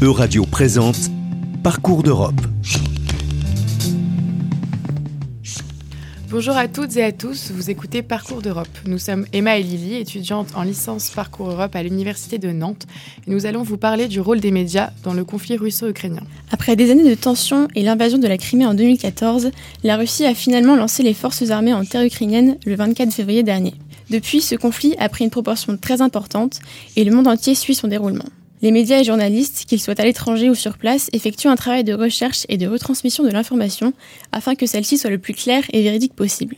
Euradio présente Parcours d'Europe. Bonjour à toutes et à tous, vous écoutez Parcours d'Europe. Nous sommes Emma et Lily, étudiantes en licence Parcours Europe à l'Université de Nantes, et nous allons vous parler du rôle des médias dans le conflit russo-ukrainien. Après des années de tensions et l'invasion de la Crimée en 2014, la Russie a finalement lancé les forces armées en terre ukrainienne le 24 février dernier. Depuis, ce conflit a pris une proportion très importante et le monde entier suit son déroulement. Les médias et journalistes, qu'ils soient à l'étranger ou sur place, effectuent un travail de recherche et de retransmission de l'information afin que celle-ci soit le plus claire et véridique possible.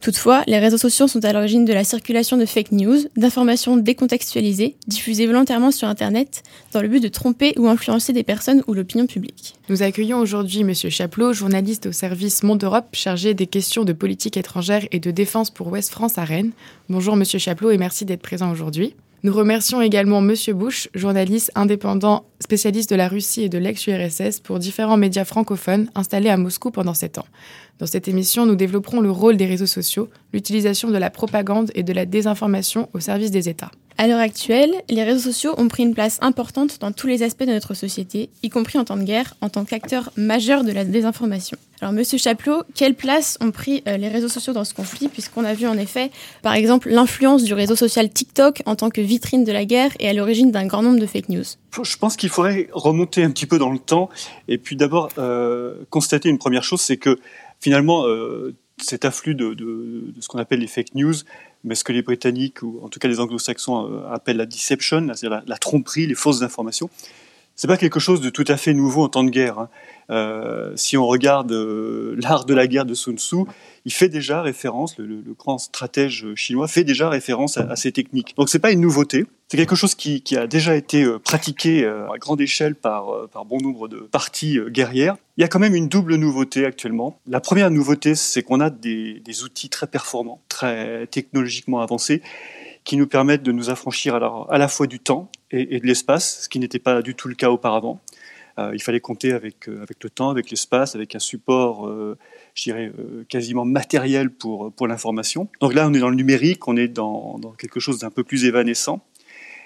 Toutefois, les réseaux sociaux sont à l'origine de la circulation de fake news, d'informations décontextualisées, diffusées volontairement sur Internet, dans le but de tromper ou influencer des personnes ou l'opinion publique. Nous accueillons aujourd'hui M. Chaplot, journaliste au service Monde Europe, chargé des questions de politique étrangère et de défense pour Ouest France à Rennes. Bonjour M. Chaplot et merci d'être présent aujourd'hui. Nous remercions également Monsieur Bush, journaliste indépendant, spécialiste de la Russie et de l'ex-URSS pour différents médias francophones installés à Moscou pendant sept ans. Dans cette émission, nous développerons le rôle des réseaux sociaux, l'utilisation de la propagande et de la désinformation au service des États. À l'heure actuelle, les réseaux sociaux ont pris une place importante dans tous les aspects de notre société, y compris en temps de guerre, en tant qu'acteur majeur de la désinformation. Alors, Monsieur Chaplot, quelle place ont pris euh, les réseaux sociaux dans ce conflit, puisqu'on a vu en effet, par exemple, l'influence du réseau social TikTok en tant que vitrine de la guerre et à l'origine d'un grand nombre de fake news? Je pense qu'il faudrait remonter un petit peu dans le temps et puis d'abord euh, constater une première chose, c'est que finalement, euh, cet afflux de, ce qu'on appelle les fake news, mais ce que les Britanniques, ou en tout cas les Anglo-Saxons, euh, appellent la deception, c'est-à-dire la, la, tromperie, les fausses informations, c'est pas quelque chose de tout à fait nouveau en temps de guerre. Hein. Euh, si on regarde euh, l'art de la guerre de Sun Tzu, il fait déjà référence, le, grand stratège chinois fait déjà référence à, ces techniques. Donc c'est pas une nouveauté, c'est quelque chose qui, a déjà été euh, pratiqué à grande échelle par, par bon nombre de parties guerrières. Il y a quand même une double nouveauté actuellement. La première nouveauté, c'est qu'on a des, des, outils très performants, très technologiquement avancés, qui nous permettent de nous affranchir alors à la fois du temps et, de l'espace, ce qui n'était pas du tout le cas auparavant. Euh, il fallait compter avec, avec le temps, avec l'espace, avec un support, euh, je dirais, euh, quasiment matériel pour, pour l'information. Donc là, on est dans le numérique, on est dans, dans quelque chose d'un peu plus évanescent.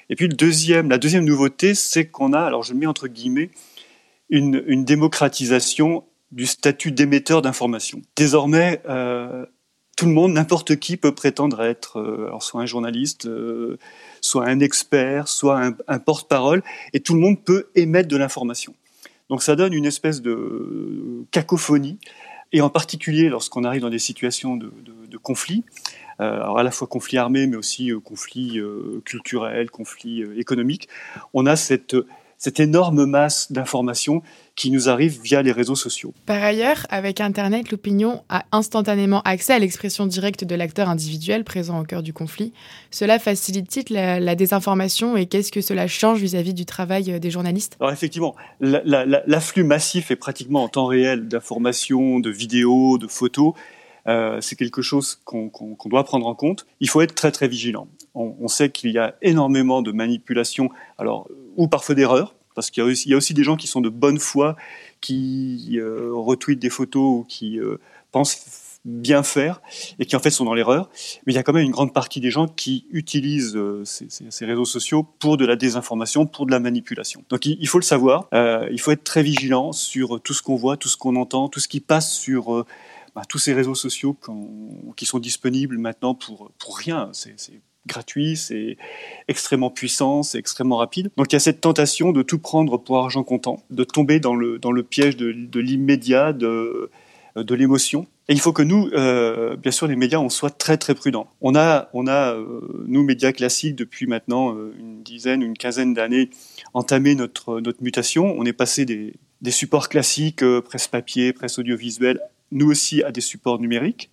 Et puis le deuxième, la deuxième nouveauté, c'est qu'on a, alors je mets entre guillemets, une, une démocratisation du statut d'émetteur d'information. Désormais, euh, tout le monde, n'importe qui peut prétendre être euh, soit un journaliste, euh, soit un expert, soit un, porte-parole, et tout le monde peut émettre de l'information. Donc ça donne une espèce de cacophonie, et en particulier lorsqu'on arrive dans des situations de, conflit, euh, à la fois conflit armé, mais aussi conflit culturel, conflit économique, on a cette, cette énorme masse d'informations qui nous arrive via les réseaux sociaux. Par ailleurs, avec Internet, l'opinion a instantanément accès à l'expression directe de l'acteur individuel présent au cœur du conflit. Cela facilite la, la désinformation et qu'est-ce que cela change vis-à-vis -vis du travail des journalistes? Alors effectivement, l'afflux massif est pratiquement en temps réel d'informations, de vidéos, de photos. Euh, c'est quelque chose qu'on qu qu doit prendre en compte. Il faut être très très vigilant. On, on sait qu'il y a énormément de manipulations, alors ou parfois d'erreurs, parce qu'il y, a aussi des gens qui sont de bonne foi, qui euh, retweetent des photos ou qui euh, pensent bien faire et qui en fait sont dans l'erreur. Mais il y a quand même une grande partie des gens qui utilisent euh, ces, réseaux sociaux pour de la désinformation, pour de la manipulation. Donc il, faut le savoir, euh, il faut être très vigilant sur tout ce qu'on voit, tout ce qu'on entend, tout ce qui passe sur bah, tous ces réseaux sociaux qui sont disponibles maintenant pour, pour rien. Gratuit, c'est extrêmement puissant, c'est extrêmement rapide. Donc il y a cette tentation de tout prendre pour argent comptant, de tomber dans le, dans le piège de, de l'immédiat, de, de l'émotion. Et il faut que nous, euh, bien sûr, les médias, on soit très très prudents. On a, on a euh, nous, médias classiques, depuis maintenant euh, une dizaine, une quinzaine d'années, entamé notre, notre mutation. On est passé des, des supports classiques, presse papier, presse audiovisuelle, nous aussi à des supports numériques.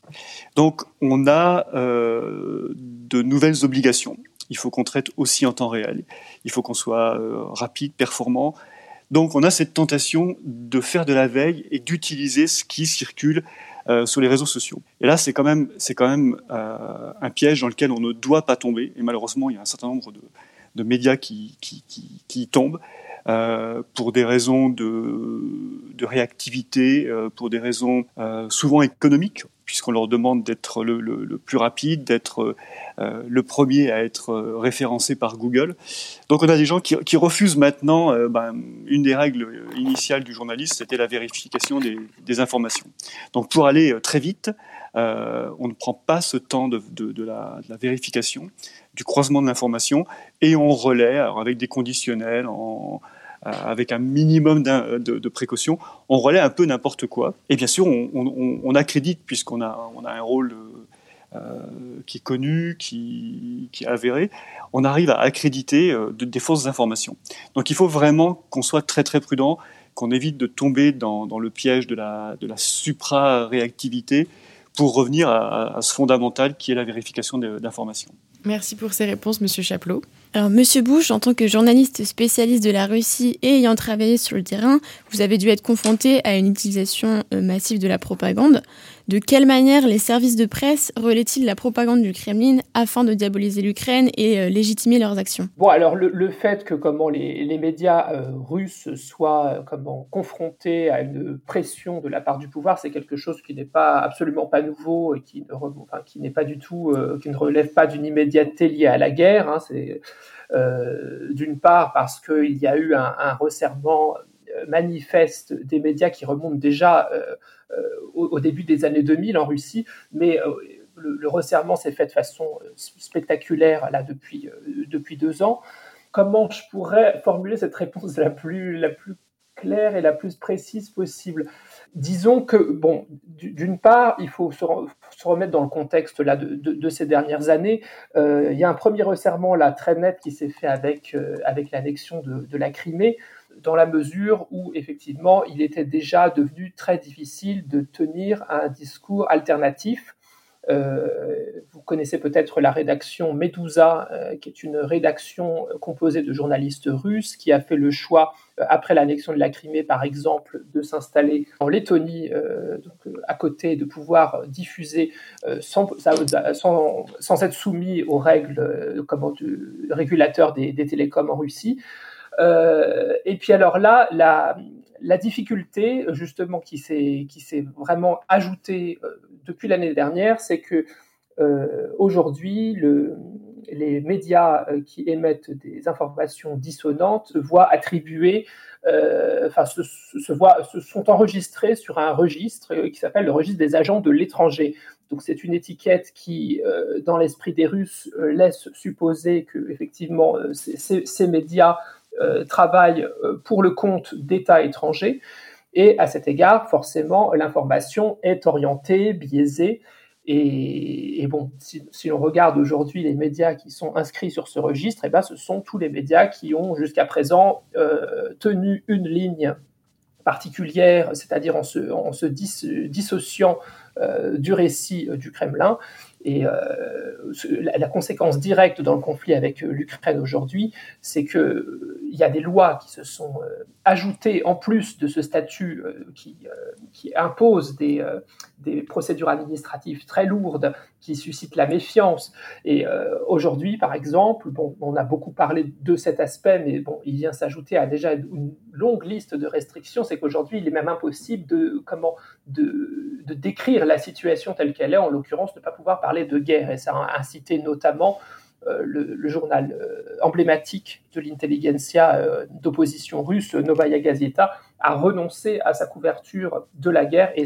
Donc on a euh, de nouvelles obligations. Il faut qu'on traite aussi en temps réel. Il faut qu'on soit euh, rapide, performant. Donc on a cette tentation de faire de la veille et d'utiliser ce qui circule euh, sur les réseaux sociaux. Et là, c'est quand même, c'est quand même un piège dans lequel on ne doit pas tomber. Et malheureusement, il y a un certain nombre de, médias qui, qui, qui, qui tombent. Pour des raisons de, de réactivité, pour des raisons souvent économiques puisqu'on leur demande d'être le, plus rapide, d'être euh, le premier à être euh, référencé par Google. Donc on a des gens qui, refusent maintenant, euh, ben, une des règles initiales du journaliste, c'était la vérification des, informations. Donc pour aller très vite, on ne prend pas ce temps de, la, vérification, du croisement de l'information, et on relaie avec des conditionnels, en, euh, avec un minimum de, de, précautions, on relaie un peu n'importe quoi. Et bien sûr, on, accrédite, puisqu'on a, un rôle euh, qui est connu, qui, est avéré, on arrive à accréditer euh, des fausses informations. Donc il faut vraiment qu'on soit très très prudent, qu'on évite de tomber dans, le piège de la, de supra-réactivité pour revenir à, à, ce fondamental qui est la vérification d'informations. Merci pour ces réponses, Monsieur Chaplot. Alors, Monsieur Bush, en tant que journaliste spécialiste de la Russie et ayant travaillé sur le terrain, vous avez dû être confronté à une utilisation euh, massive de la propagande. De quelle manière les services de presse relaient-ils la propagande du Kremlin afin de diaboliser l'Ukraine et euh, légitimer leurs actions? Bon, alors le, fait que comment les, médias euh, russes soient comment confrontés à une pression de la part du pouvoir, c'est quelque chose qui n'est pas absolument pas nouveau et qui ne enfin, qui n'est pas du tout, qui ne relève pas d'une immédiateté liée à la guerre. Hein, c'est euh, d'une part parce qu'il y a eu un, resserrement euh, manifeste des médias qui remonte déjà euh, au, début des années 2000 en Russie, mais le, resserrement s'est fait de façon spectaculaire là depuis, depuis deux ans. Comment je pourrais formuler cette réponse la plus, la plus claire et la plus précise possible? Disons que, bon, d'une part, il faut se, remettre dans le contexte là, de, ces dernières années. Euh, il y a un premier resserrement là, très net qui s'est fait avec, euh, avec l'annexion de, la Crimée, dans la mesure où, effectivement, il était déjà devenu très difficile de tenir un discours alternatif vous connaissez peut-être la rédaction Medusa, euh, qui est une rédaction composée de journalistes russes qui a fait le choix, euh, après l'annexion de la Crimée par exemple, de s'installer en Lettonie, donc, à côté, de pouvoir diffuser sans, être soumis aux règles comment, du régulateur des, des télécoms en Russie. Et puis alors là, la, difficulté justement qui s'est vraiment ajoutée depuis l'année dernière, c'est que euh, aujourd'hui, les médias euh, qui émettent des informations dissonantes voient attribuer, euh, enfin, se, se, sont enregistrés sur un registre qui s'appelle le registre des agents de l'étranger. Donc, c'est une étiquette qui, dans l'esprit des Russes, laisse supposer que effectivement ces médias travaillent pour le compte d'États étrangers. Et à cet égard, forcément, l'information est orientée, biaisée. Et, bon, si, on regarde aujourd'hui les médias qui sont inscrits sur ce registre, eh ben, ce sont tous les médias qui ont jusqu'à présent euh, tenu une ligne particulière, c'est-à-dire en se, dissociant euh, du récit euh, du Kremlin. Et la, conséquence directe dans le conflit avec l'Ukraine aujourd'hui, c'est qu'il il y a des lois qui se sont ajouter en plus de ce statut euh, qui, euh, qui, impose des, euh, des, procédures administratives très lourdes qui suscitent la méfiance. Et aujourd'hui, par exemple, bon, on a beaucoup parlé de cet aspect, mais bon, il vient s'ajouter à déjà une longue liste de restrictions. C'est qu'aujourd'hui, il est même impossible de, comment, de, de décrire la situation telle qu'elle est, en l'occurrence, ne pas pouvoir parler de guerre. Et ça a incité notamment euh, le, journal euh, emblématique de l'intelligentsia euh, d'opposition russe, Novaya Gazeta, a renoncé à sa couverture de la guerre et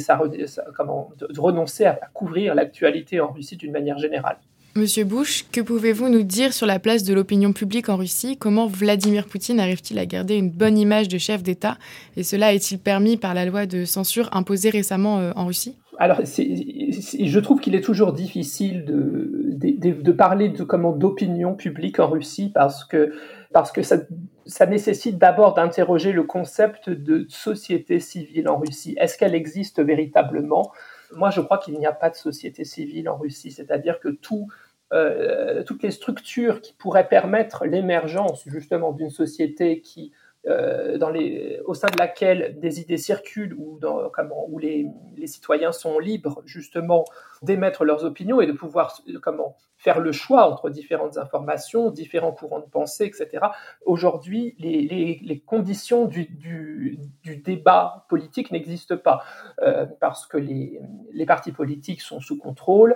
comment, de, renoncer à, couvrir l'actualité en Russie d'une manière générale. Monsieur Bush, que pouvez-vous nous dire sur la place de l'opinion publique en Russie? Comment Vladimir Poutine arrive-t-il à garder une bonne image de chef d'État? Et cela est-il permis par la loi de censure imposée récemment en Russie? Alors, je trouve qu'il est toujours difficile de, de, parler de comment d'opinion publique en Russie parce que, parce que ça, nécessite d'abord d'interroger le concept de société civile en Russie. Est-ce qu'elle existe véritablement? Moi, je crois qu'il n'y a pas de société civile en Russie, c'est-à-dire que tout, euh, toutes les structures qui pourraient permettre l'émergence justement d'une société qui euh, dans les, au sein de laquelle des idées circulent ou comment, où les, les, citoyens sont libres justement d'émettre leurs opinions et de pouvoir comment, faire le choix entre différentes informations, différents courants de pensée, etc. Aujourd'hui, les, les, conditions du, du, du débat politique n'existent pas euh, parce que les, partis politiques sont sous contrôle,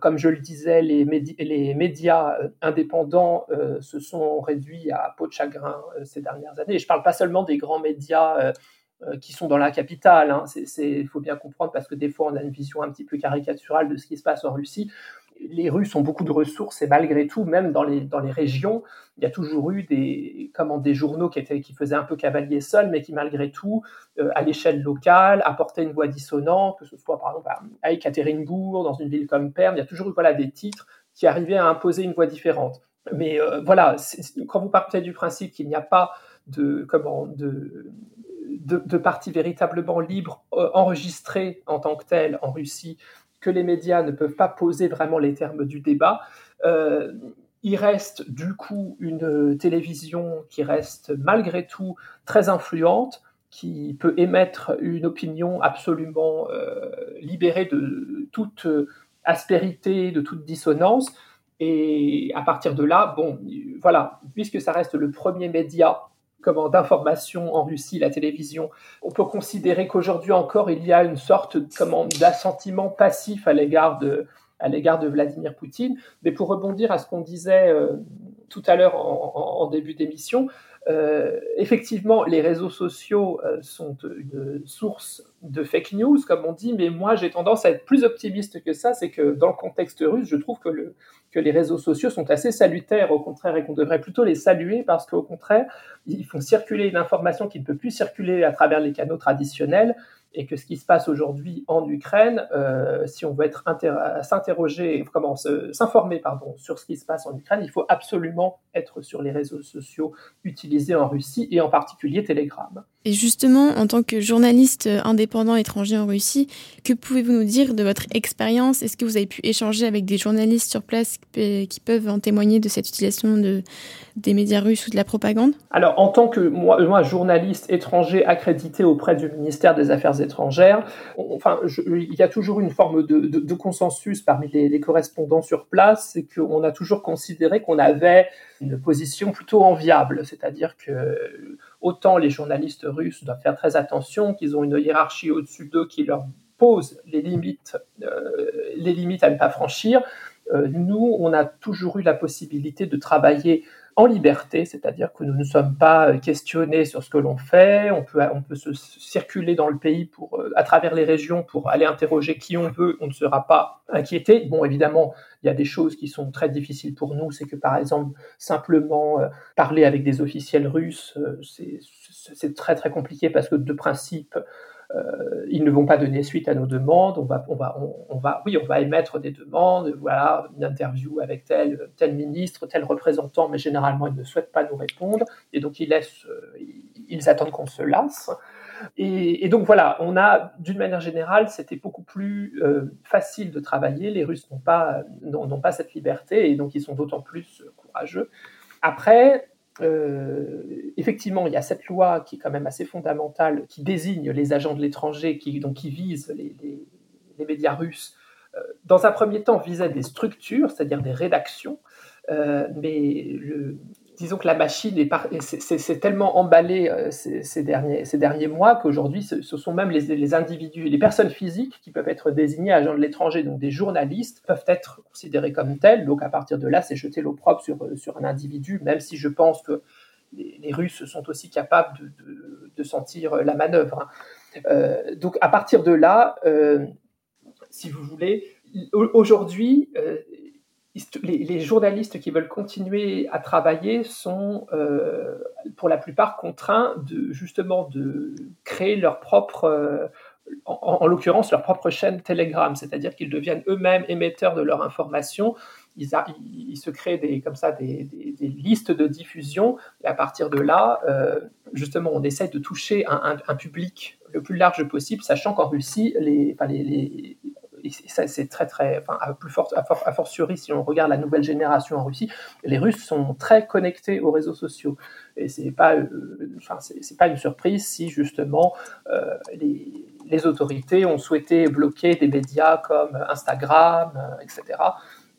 comme je le disais, les, médias euh, indépendants euh, se sont réduits à peau de chagrin ces dernières années. Je ne parle pas seulement des grands médias qui sont dans la capitale. Il hein. faut bien comprendre parce que des fois on a une vision un petit peu caricaturale de ce qui se passe en Russie les Russes ont beaucoup de ressources et malgré tout, même dans les, dans les régions, il y a toujours eu des, comment, des journaux qui, étaient, qui faisaient un peu cavalier seul, mais qui malgré tout, euh, à l'échelle locale, apportaient une voix dissonante, que ce soit par exemple à Ekaterinbourg, dans une ville comme Perm, il y a toujours eu voilà, des titres qui arrivaient à imposer une voix différente. Mais euh, voilà, quand vous partez du principe qu'il n'y a pas de, comment, de, de, parti véritablement libre euh, enregistré en tant que tel en Russie que les médias ne peuvent pas poser vraiment les termes du débat. Euh, il reste du coup une télévision qui reste malgré tout très influente, qui peut émettre une opinion absolument euh, libérée de toute aspérité, de toute dissonance. Et à partir de là, bon, voilà, puisque ça reste le premier média comment d'information en Russie, la télévision. On peut considérer qu'aujourd'hui encore, il y a une sorte d'assentiment passif à l'égard de à l'égard de Vladimir Poutine. Mais pour rebondir à ce qu'on disait euh, tout à l'heure en, début d'émission, euh, effectivement, les réseaux sociaux euh, sont une source de fake news, comme on dit, mais moi j'ai tendance à être plus optimiste que ça. C'est que dans le contexte russe, je trouve que, le, que les réseaux sociaux sont assez salutaires, au contraire, et qu'on devrait plutôt les saluer parce qu'au contraire, ils font circuler une information qui ne peut plus circuler à travers les canaux traditionnels et que ce qui se passe aujourd'hui en Ukraine, euh, si on veut être s'interroger, comment s'informer pardon sur ce qui se passe en Ukraine, il faut absolument être sur les réseaux sociaux utilisés en Russie et en particulier Telegram. Et justement, en tant que journaliste indépendant étranger en Russie, que pouvez-vous nous dire de votre expérience? Est-ce que vous avez pu échanger avec des journalistes sur place qui peuvent en témoigner de cette utilisation de, des médias russes ou de la propagande? Alors, en tant que moi, moi, journaliste étranger accrédité auprès du ministère des Affaires étrangères, enfin, il y a toujours une forme de, consensus parmi les, correspondants sur place, c'est qu'on a toujours considéré qu'on avait une position plutôt enviable, c'est-à-dire que autant les journalistes russes doivent faire très attention, qu'ils ont une hiérarchie au-dessus d'eux qui leur pose les limites, euh, les limites à ne pas franchir. Euh, nous, on a toujours eu la possibilité de travailler en liberté, c'est-à-dire que nous ne sommes pas questionnés sur ce que l'on fait, on peut, on peut se circuler dans le pays pour, euh, à travers les régions pour aller interroger qui on veut, on ne sera pas inquiété. Bon, évidemment, il y a des choses qui sont très difficiles pour nous, c'est que par exemple, simplement euh, parler avec des officiels russes, euh, c'est très très compliqué parce que de principe, euh, ils ne vont pas donner suite à nos demandes. On va, on va, on, va, oui, on va émettre des demandes, voilà, une interview avec tel, ministre, tel représentant, mais généralement ils ne souhaitent pas nous répondre, et donc ils laissent, euh, ils attendent qu'on se lasse. Et, donc voilà, on a, d'une manière générale, c'était beaucoup plus euh, facile de travailler. Les Russes n'ont pas, n'ont pas cette liberté, et donc ils sont d'autant plus courageux. Après, euh, effectivement, il y a cette loi qui est quand même assez fondamentale, qui désigne les agents de l'étranger, qui, donc qui vise les, médias russes. Euh, dans un premier temps, visait des structures, c'est-à-dire des rédactions, euh, mais le, disons que la machine est, tellement emballée euh, ces, derniers, ces derniers mois qu'aujourd'hui, ce, sont même les, individus, les personnes physiques qui peuvent être désignées agents de l'étranger, donc des journalistes, peuvent être considérés comme tels. Donc à partir de là, c'est jeter l'opprobre sur, sur un individu, même si je pense que les, Russes sont aussi capables de, sentir la manœuvre. Hein. Euh, donc à partir de là, euh, si vous voulez, aujourd'hui, les, journalistes qui veulent continuer à travailler sont, euh, pour la plupart, contraints de justement de créer leur propre, euh, en, l'occurrence leur propre chaîne Telegram, c'est-à-dire qu'ils deviennent eux-mêmes émetteurs de leur information. Ils, se créent des, comme ça des, listes de diffusion et à partir de là, euh, justement, on essaie de toucher un, public le plus large possible, sachant qu'en Russie, les et ça c'est très très, enfin, à plus fort, à, fortiori si on regarde la nouvelle génération en Russie, les Russes sont très connectés aux réseaux sociaux et c'est pas, enfin c'est pas une surprise si justement les, les, autorités ont souhaité bloquer des médias comme Instagram, etc.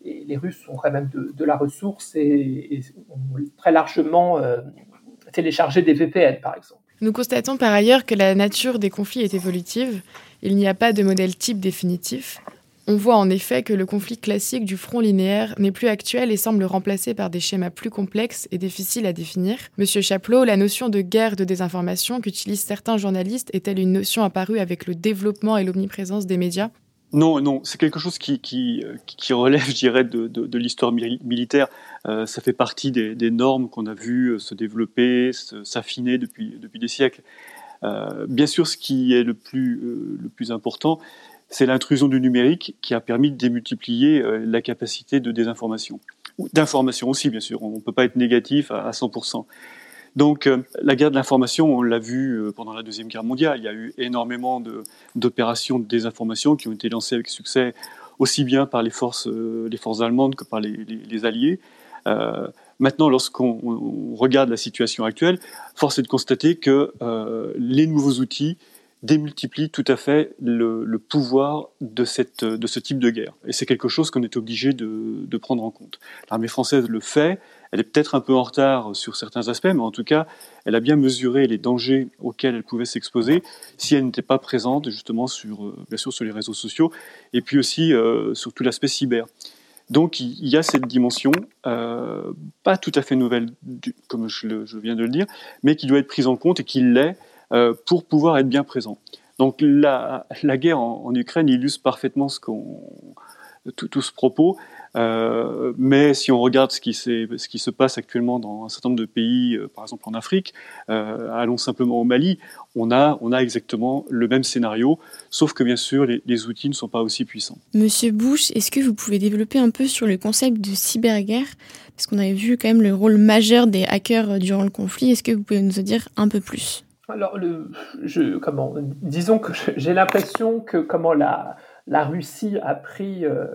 Et les Russes ont quand même de, la ressource et, ont très largement téléchargé des VPN par exemple. Nous constatons par ailleurs que la nature des conflits est évolutive. Il n'y a pas de modèle type définitif. On voit en effet que le conflit classique du front linéaire n'est plus actuel et semble remplacé par des schémas plus complexes et difficiles à définir. Monsieur Chaplot, la notion de guerre de désinformation qu'utilisent certains journalistes est-elle une notion apparue avec le développement et l'omniprésence des médias? Non, non, c'est quelque chose qui, qui, relève, je dirais, de, de, l'histoire militaire. Euh, ça fait partie des, normes qu'on a vues euh, se développer, s'affiner depuis, des siècles. Euh, bien sûr, ce qui est le plus, euh, important, c'est l'intrusion du numérique qui a permis de démultiplier euh, la capacité de désinformation. D'information aussi, bien sûr. On ne peut pas être négatif à 100%. Donc euh, la guerre de l'information, on l'a vu euh, pendant la Deuxième Guerre mondiale, il y a eu énormément d'opérations de, désinformation qui ont été lancées avec succès, aussi bien par les forces, euh, les forces allemandes que par les, alliés. Maintenant, lorsqu'on regarde la situation actuelle, force est de constater que les nouveaux outils démultiplient tout à fait le, pouvoir de, cette, de ce type de guerre. Et c'est quelque chose qu'on est obligé de prendre en compte. L'armée française le fait, elle est peut-être un peu en retard sur certains aspects, mais en tout cas, elle a bien mesuré les dangers auxquels elle pouvait s'exposer si elle n'était pas présente justement sur, euh, bien sûr, sur les réseaux sociaux, et puis aussi euh, sur tout l'aspect cyber. Donc il y a cette dimension, euh, pas tout à fait nouvelle, comme je, viens de le dire, mais qui doit être prise en compte et qui l'est pour pouvoir être bien présent. Donc la, guerre en, Ukraine illustre parfaitement ce qu'on, tout, ce propos. Euh, mais si on regarde ce qui, ce qui, se passe actuellement dans un certain nombre de pays, euh, par exemple en Afrique, euh, allons simplement au Mali, on a, on a exactement le même scénario, sauf que bien sûr les, les outils ne sont pas aussi puissants. Monsieur Bush, est-ce que vous pouvez développer un peu sur le concept de cyberguerre? Parce qu'on avait vu quand même le rôle majeur des hackers durant le conflit. Est-ce que vous pouvez nous en dire un peu plus? Alors, le, je, comment, disons que j'ai l'impression que comment la, la Russie a pris euh,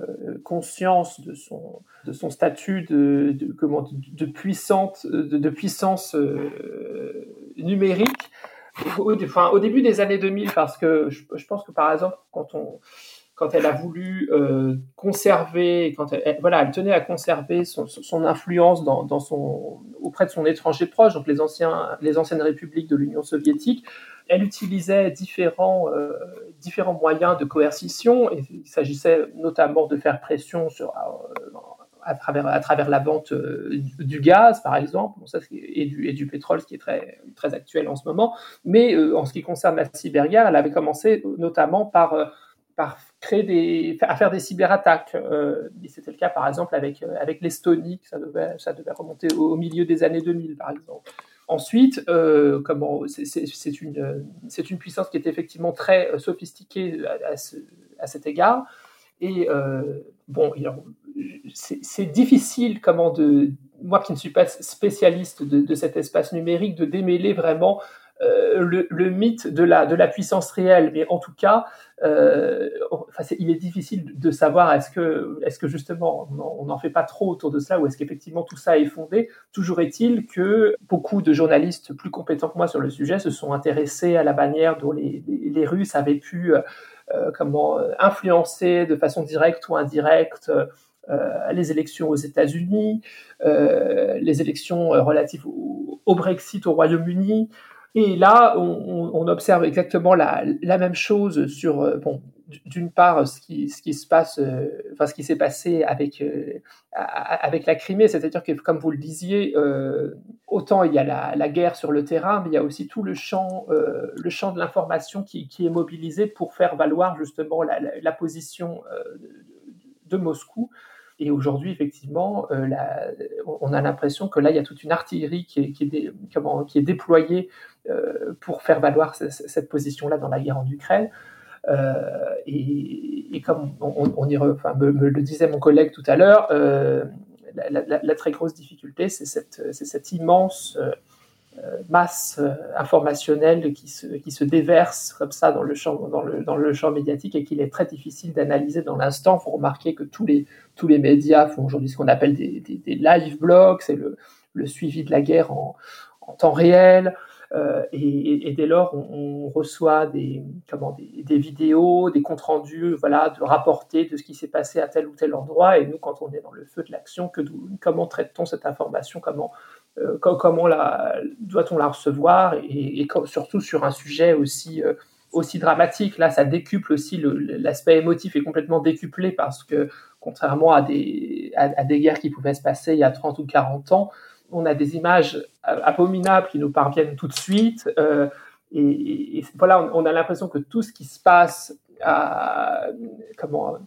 conscience de son, statut de, puissante, de, puissance euh, numérique au, début des années 2000, parce que je, pense que par exemple, quand on quand elle a voulu euh, conserver, elle, voilà, elle tenait à conserver son, influence auprès de son étranger proche, donc les, anciennes républiques de l'Union soviétique, elle utilisait différents, euh, moyens de coercition. Il s'agissait notamment de faire pression euh, à, travers, la vente du gaz, par exemple, et, du, pétrole, ce qui est très, actuel en ce moment. Mais en ce qui concerne la cyberguerre, elle avait commencé notamment par, par à faire des cyberattaques. C'était le cas, par exemple, avec, avec l'Estonie, ça devait, remonter au milieu des années 2000, par exemple. Ensuite, euh, c'est une, puissance qui est effectivement très euh, sophistiquée à, cet égard. Et euh, bon, c'est difficile, comment de, moi qui ne suis pas spécialiste de, cet espace numérique, de démêler vraiment euh, le, le, mythe de la, de la puissance réelle. Mais en tout cas, euh, enfin, il est difficile de savoir est-ce que, est-ce que justement on n'en fait pas trop autour de cela ou est-ce qu'effectivement tout ça est fondé. Toujours est-il que beaucoup de journalistes plus compétents que moi sur le sujet se sont intéressés à la manière dont les, les, Russes avaient pu euh, comment influencer de façon directe ou indirecte euh, les élections aux États-Unis, euh, les élections relatives au, au Brexit au Royaume-Uni, et là, on, observe exactement la, même chose sur, euh, bon, d'une part, ce qui, se passe, euh, enfin, ce qui s'est passé avec, euh, avec la Crimée, c'est-à-dire que, comme vous le disiez, autant il y a la, guerre sur le terrain, mais il y a aussi tout le champ, le champ de l'information qui, est mobilisé pour faire valoir justement la, position de Moscou. Et aujourd'hui, effectivement, euh, on a l'impression que là, il y a toute une artillerie qui est, déployée euh, pour faire valoir cette position-là dans la guerre en Ukraine. Euh, et, comme on, me, le disait mon collègue tout à l'heure, la, très grosse difficulté, c'est cette, immense masse informationnelle qui se, qui se déverse comme ça dans le champ, dans le, dans le champ médiatique et qu'il est très difficile d'analyser dans l'instant. Il faut remarquer que tous les, tous les médias font aujourd'hui ce qu'on appelle des, des, live blogs, c'est le, le, suivi de la guerre en, en temps réel. Euh, et, dès lors, on, reçoit des, comment, des, vidéos, des comptes rendus, voilà, de rapporter de ce qui s'est passé à tel ou tel endroit. Et nous, quand on est dans le feu de l'action, comment traite-t-on cette information? Comment, euh, comment la, doit-on la recevoir Et, surtout sur un sujet aussi euh, aussi dramatique. Là, ça décuple aussi l'aspect émotif est complètement décuplé parce que contrairement à des, à des guerres qui pouvaient se passer il y a 30 ou 40 ans, on a des images abominables qui nous parviennent tout de suite. Euh, et, voilà, on, a l'impression que tout ce qui se passe à, comment,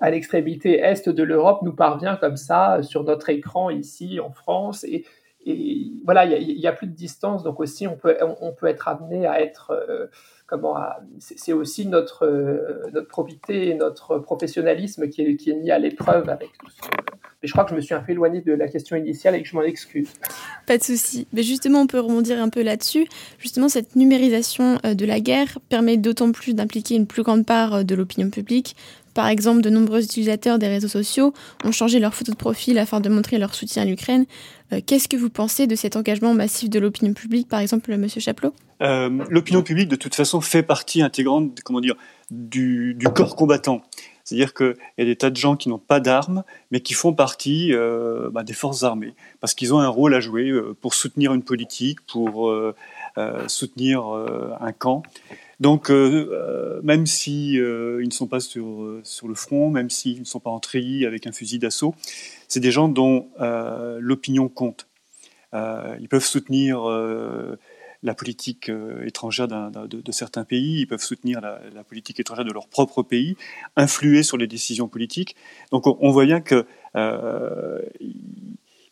à l'extrémité est de l'Europe nous parvient comme ça sur notre écran ici en France. Et, voilà, il n'y a, plus de distance, donc aussi on peut, on, peut être amené à être, euh, comment, c'est aussi notre, euh, notre probité et notre professionnalisme qui est, mis à l'épreuve avec tout ce, je crois que je me suis un peu éloigné de la question initiale et que je m'en excuse. Pas de souci. Mais justement, on peut rebondir un peu là-dessus. Justement, cette numérisation euh, de la guerre permet d'autant plus d'impliquer une plus grande part euh, de l'opinion publique. Par exemple, de nombreux utilisateurs des réseaux sociaux ont changé leur photo de profil afin de montrer leur soutien à l'Ukraine. Euh, qu'est-ce que vous pensez de cet engagement massif de l'opinion publique, par exemple, Monsieur Chaplot? L'opinion publique, de toute façon, fait partie intégrante, comment dire, du, corps combattant. C'est-à-dire qu'il y a des tas de gens qui n'ont pas d'armes, mais qui font partie euh, bah, des forces armées, parce qu'ils ont un rôle à jouer euh, pour soutenir une politique, pour euh, soutenir un camp. Donc, même si ils ne sont pas sur, sur le front, même s'ils ne sont pas en treillis avec un fusil d'assaut, c'est des gens dont l'opinion compte. ils peuvent soutenir la politique euh, étrangère de, certains pays, ils peuvent soutenir la, politique étrangère de leur propre pays, influer sur les décisions politiques. Donc on, voit bien qu'il euh,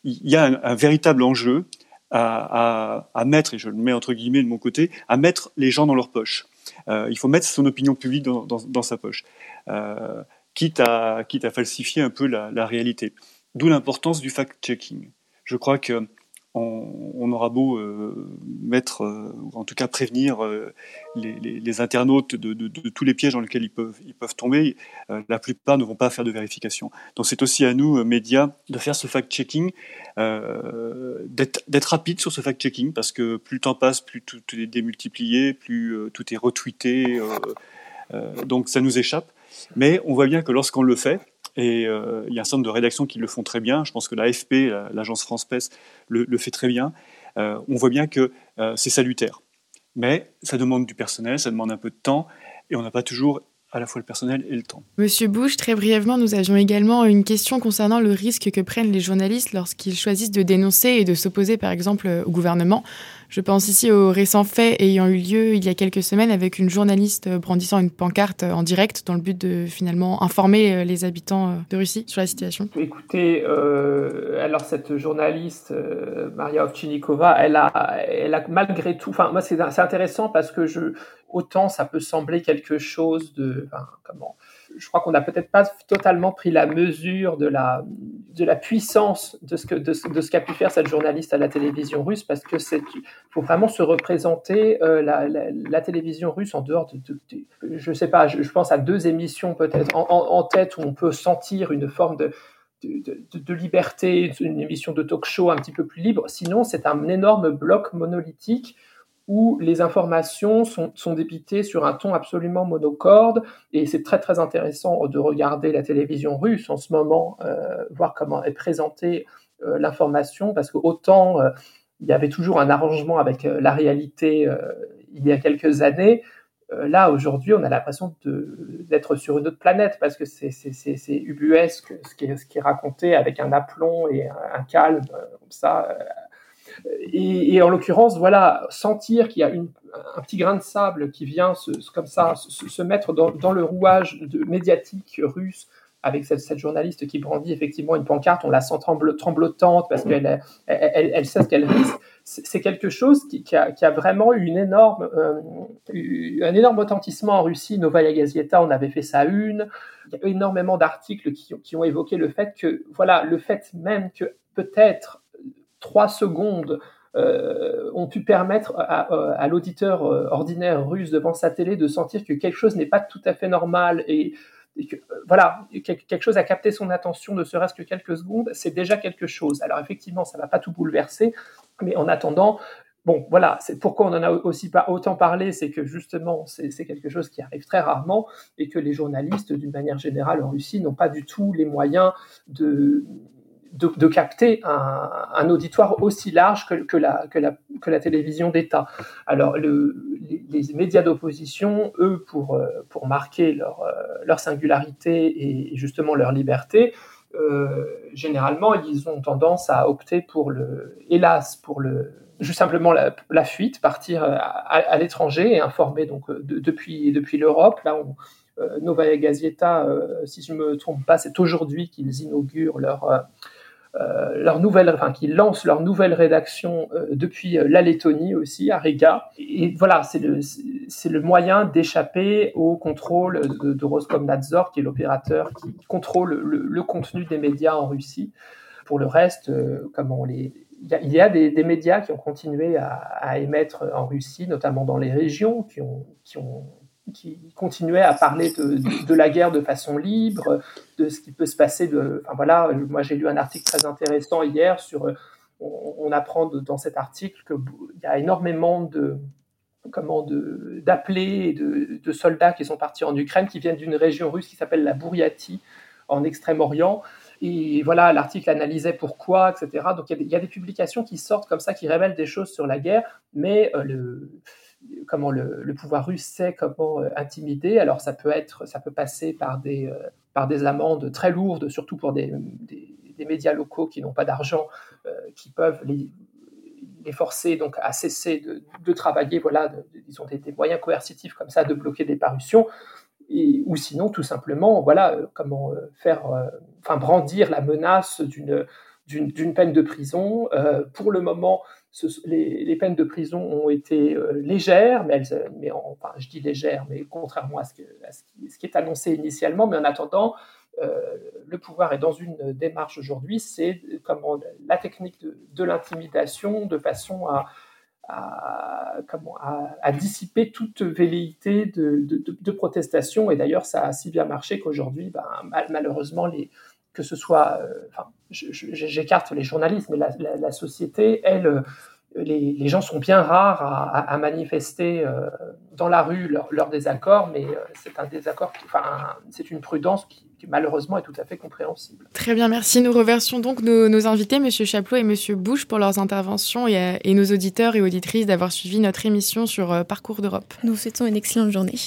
y a un, véritable enjeu à, mettre, et je le mets entre guillemets de mon côté, à mettre les gens dans leur poche. Euh, il faut mettre son opinion publique dans, sa poche, quitte, à, quitte à falsifier un peu la, la réalité. D'où l'importance du fact-checking. Je crois que on, aura beau euh, mettre, euh, ou en tout cas prévenir euh, les, internautes de, tous les pièges dans lesquels ils peuvent, ils peuvent tomber, la plupart ne vont pas faire de vérification. Donc c'est aussi à nous, médias, de faire ce fact-checking, d'être rapide sur ce fact-checking, parce que plus le temps passe, plus tout est démultiplié, plus tout est retweeté, donc ça nous échappe. Mais on voit bien que lorsqu'on le fait, et euh, il y a un certain nombre de rédactions qui le font très bien. Je pense que l'AFP, l'agence France Presse, le, fait très bien. Euh, on voit bien que euh, c'est salutaire. Mais ça demande du personnel, ça demande un peu de temps, et on n'a pas toujours à la fois le personnel et le temps. Monsieur Bush, très brièvement, nous avions également une question concernant le risque que prennent les journalistes lorsqu'ils choisissent de dénoncer et de s'opposer, par exemple, au gouvernement. Je pense ici aux récents faits ayant eu lieu il y a quelques semaines avec une journaliste brandissant une pancarte en direct dans le but de finalement informer les habitants de Russie sur la situation. Écoutez, euh, alors cette journaliste, euh, Maria Ovchinikova, elle a, elle a malgré tout, enfin moi c'est intéressant parce que je, autant ça peut sembler quelque chose de, comment, je crois qu'on n'a peut-être pas totalement pris la mesure de la, de la puissance de ce, que, de, ce qu'a pu faire cette journaliste à la télévision russe, parce que c'est, faut vraiment se représenter euh, la, la, télévision russe en dehors de, de, je sais pas, je, pense à deux émissions peut-être en, en, tête où on peut sentir une forme de, de, de, liberté, une émission de talk show un petit peu plus libre. Sinon, c'est un énorme bloc monolithique où les informations sont, sont, débitées sur un ton absolument monocorde. Et c'est très très intéressant de regarder la télévision russe en ce moment, euh, voir comment est présentée euh, l'information, parce que autant euh, il y avait toujours un arrangement avec la réalité il y a quelques années, là aujourd'hui on a l'impression d'être sur une autre planète, parce que c'est ubuesque ce qui, est, ce qui est raconté avec un aplomb et un, un calme comme ça et, en l'occurrence, voilà, sentir qu'il y a un petit grain de sable qui vient se, comme ça se, mettre dans, le rouage médiatique russe avec cette, journaliste qui brandit effectivement une pancarte, on la sent tremblotante parce qu'elle elle, sait ce qu'elle risque. C'est quelque chose qui, a, vraiment eu euh, un énorme retentissement en Russie. Novaya Gazeta, on avait fait ça une. Il y a énormément d'articles qui, qui, ont évoqué le fait que, voilà, le fait même que peut-être trois secondes ont pu permettre à, l'auditeur ordinaire russe devant sa télé de sentir que quelque chose n'est pas tout à fait normal et, que, voilà, quelque chose a capté son attention, ne serait-ce que quelques secondes, c'est déjà quelque chose. Alors effectivement, ça ne va pas tout bouleverser, mais en attendant, Bon, voilà, c'est pourquoi on en a aussi pas autant parlé, c'est que justement, c'est quelque chose qui arrive très rarement et que les journalistes, d'une manière générale en Russie, n'ont pas du tout les moyens de, de, capter un, auditoire aussi large que, que, la, que, la, que la télévision d'État. Alors, le, les, médias d'opposition, eux, pour, euh, pour marquer leur, euh, leur singularité et justement leur liberté, euh, généralement, ils ont tendance à opter pour le, hélas, pour le, juste simplement la, fuite, partir euh, à, l'étranger et informer donc euh, depuis depuis l'Europe. Là, on, euh, Novaya Gazeta, si je me trompe pas, c'est aujourd'hui qu'ils inaugurent leur leur nouvelle, enfin qu'ils lancent leur nouvelle rédaction depuis la Lettonie aussi à Riga. Et, voilà, c'est le c'est le moyen d'échapper au contrôle de, de Roskomnadzor, qui est l'opérateur qui contrôle le, contenu des médias en Russie. Pour le reste, comme on les il y a, des, médias qui ont continué à, émettre en Russie, notamment dans les régions, qui ont, qui ont qui continuaient à parler de, la guerre de façon libre, de ce qui peut se passer. De, enfin voilà, moi j'ai lu un article très intéressant hier sur. On, apprend dans cet article qu'il y a énormément de comment d'appelés de, de, soldats qui sont partis en Ukraine, qui viennent d'une région russe qui s'appelle la Bouriatie en Extrême-Orient, et voilà, l'article analysait pourquoi, etc. Donc il y, a des, publications qui sortent comme ça, qui révèlent des choses sur la guerre, mais euh, le, comment le, pouvoir russe sait comment euh, intimider. Alors ça peut être, ça peut passer par des, euh, par des amendes très lourdes, surtout pour des, des, médias locaux qui n'ont pas d'argent, qui peuvent les, les, forcer donc à cesser de, de travailler. Voilà, ils ont des, moyens coercitifs comme ça de bloquer des parutions ou sinon tout simplement voilà euh, comment euh, faire euh, enfin brandir la menace d'une d'une peine de prison. Pour le moment les, peines de prison ont été légères mais elles mais enfin je dis légères mais contrairement à ce, qui, est annoncé initialement. Mais en attendant le pouvoir est dans une démarche aujourd'hui. C'est comment la technique de l'intimidation de façon à à, dissiper toute velléité de, de, protestation. Et d'ailleurs, ça a si bien marché qu'aujourd'hui, ben, malheureusement, les, que ce soit, euh, enfin, j'écarte les journalistes, mais la, la, société, elle, euh, les, les, gens sont bien rares à, à, manifester euh, dans la rue leur, leur désaccord, mais c'est un désaccord, enfin, c'est une prudence qui, malheureusement est tout à fait compréhensible. Très bien, merci. Nous remercions donc nos, invités, M. Chaplot et M. Bouche, pour leurs interventions et, et nos auditeurs et auditrices d'avoir suivi notre émission sur euh, Parcours d'Europe. Nous vous souhaitons une excellente journée.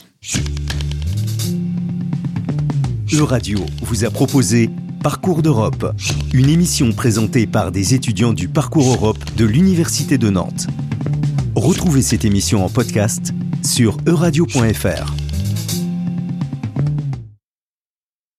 Euradio vous a proposé Parcours d'Europe, une émission présentée par des étudiants du Parcours Europe de l'Université de Nantes. Retrouvez cette émission en podcast sur euradio.fr.